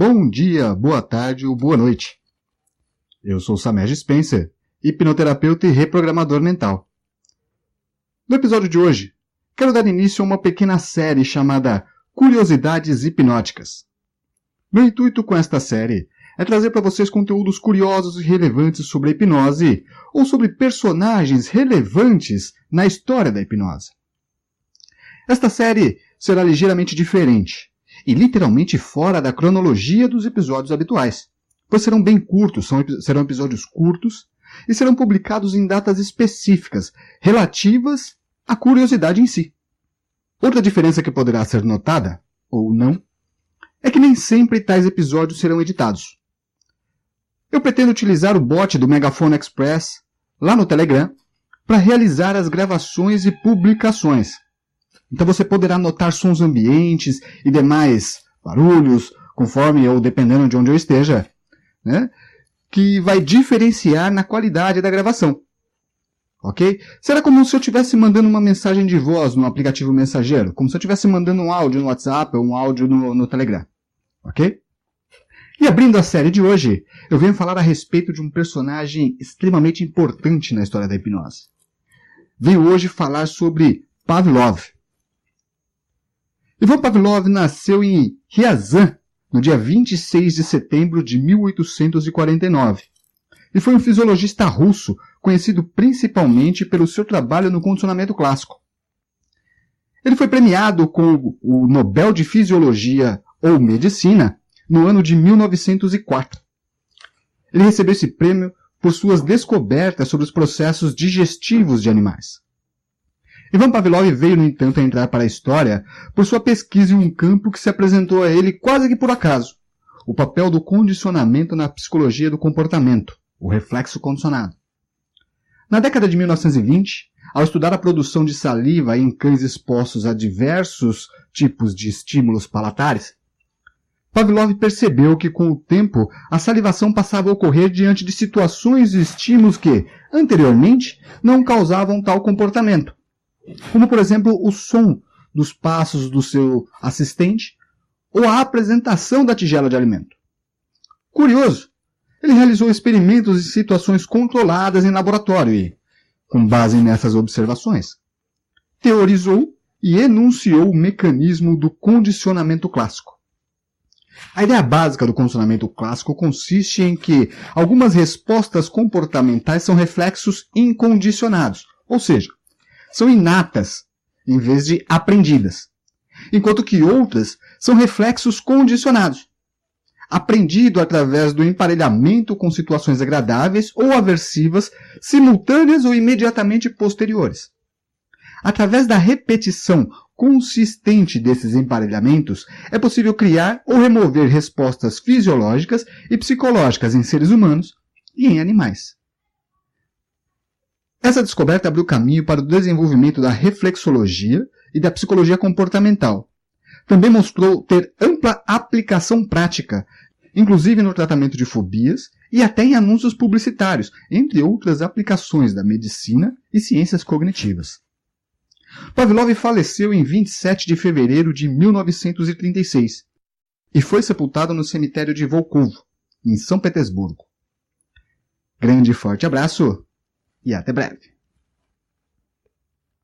Bom dia, boa tarde ou boa noite. Eu sou Samer Spencer, hipnoterapeuta e reprogramador mental. No episódio de hoje, quero dar início a uma pequena série chamada Curiosidades Hipnóticas. Meu intuito com esta série é trazer para vocês conteúdos curiosos e relevantes sobre a hipnose ou sobre personagens relevantes na história da hipnose. Esta série será ligeiramente diferente e literalmente fora da cronologia dos episódios habituais, pois serão bem curtos, são, serão episódios curtos e serão publicados em datas específicas, relativas à curiosidade em si. Outra diferença que poderá ser notada, ou não, é que nem sempre tais episódios serão editados. Eu pretendo utilizar o bot do Megafone Express lá no Telegram para realizar as gravações e publicações então você poderá notar sons ambientes e demais barulhos, conforme ou dependendo de onde eu esteja, né? que vai diferenciar na qualidade da gravação. Ok? Será como se eu estivesse mandando uma mensagem de voz no aplicativo mensageiro, como se eu estivesse mandando um áudio no WhatsApp ou um áudio no, no Telegram. Ok? E abrindo a série de hoje, eu venho falar a respeito de um personagem extremamente importante na história da hipnose. Venho hoje falar sobre Pavlov. Ivan Pavlov nasceu em Ryazan no dia 26 de setembro de 1849 e foi um fisiologista russo conhecido principalmente pelo seu trabalho no condicionamento clássico. Ele foi premiado com o Nobel de Fisiologia ou Medicina no ano de 1904. Ele recebeu esse prêmio por suas descobertas sobre os processos digestivos de animais. Ivan Pavlov veio, no entanto, a entrar para a história por sua pesquisa em um campo que se apresentou a ele quase que por acaso: o papel do condicionamento na psicologia do comportamento, o reflexo condicionado. Na década de 1920, ao estudar a produção de saliva em cães expostos a diversos tipos de estímulos palatares, Pavlov percebeu que, com o tempo, a salivação passava a ocorrer diante de situações e estímulos que, anteriormente, não causavam tal comportamento como por exemplo o som dos passos do seu assistente ou a apresentação da tigela de alimento. Curioso, ele realizou experimentos em situações controladas em laboratório e, com base nessas observações, teorizou e enunciou o mecanismo do condicionamento clássico. A ideia básica do condicionamento clássico consiste em que algumas respostas comportamentais são reflexos incondicionados, ou seja, são inatas, em vez de aprendidas, enquanto que outras são reflexos condicionados, aprendido através do emparelhamento com situações agradáveis ou aversivas, simultâneas ou imediatamente posteriores. Através da repetição consistente desses emparelhamentos, é possível criar ou remover respostas fisiológicas e psicológicas em seres humanos e em animais. Essa descoberta abriu caminho para o desenvolvimento da reflexologia e da psicologia comportamental. Também mostrou ter ampla aplicação prática, inclusive no tratamento de fobias e até em anúncios publicitários, entre outras aplicações da medicina e ciências cognitivas. Pavlov faleceu em 27 de fevereiro de 1936 e foi sepultado no cemitério de Volkovo, em São Petersburgo. Grande e forte abraço! E até breve.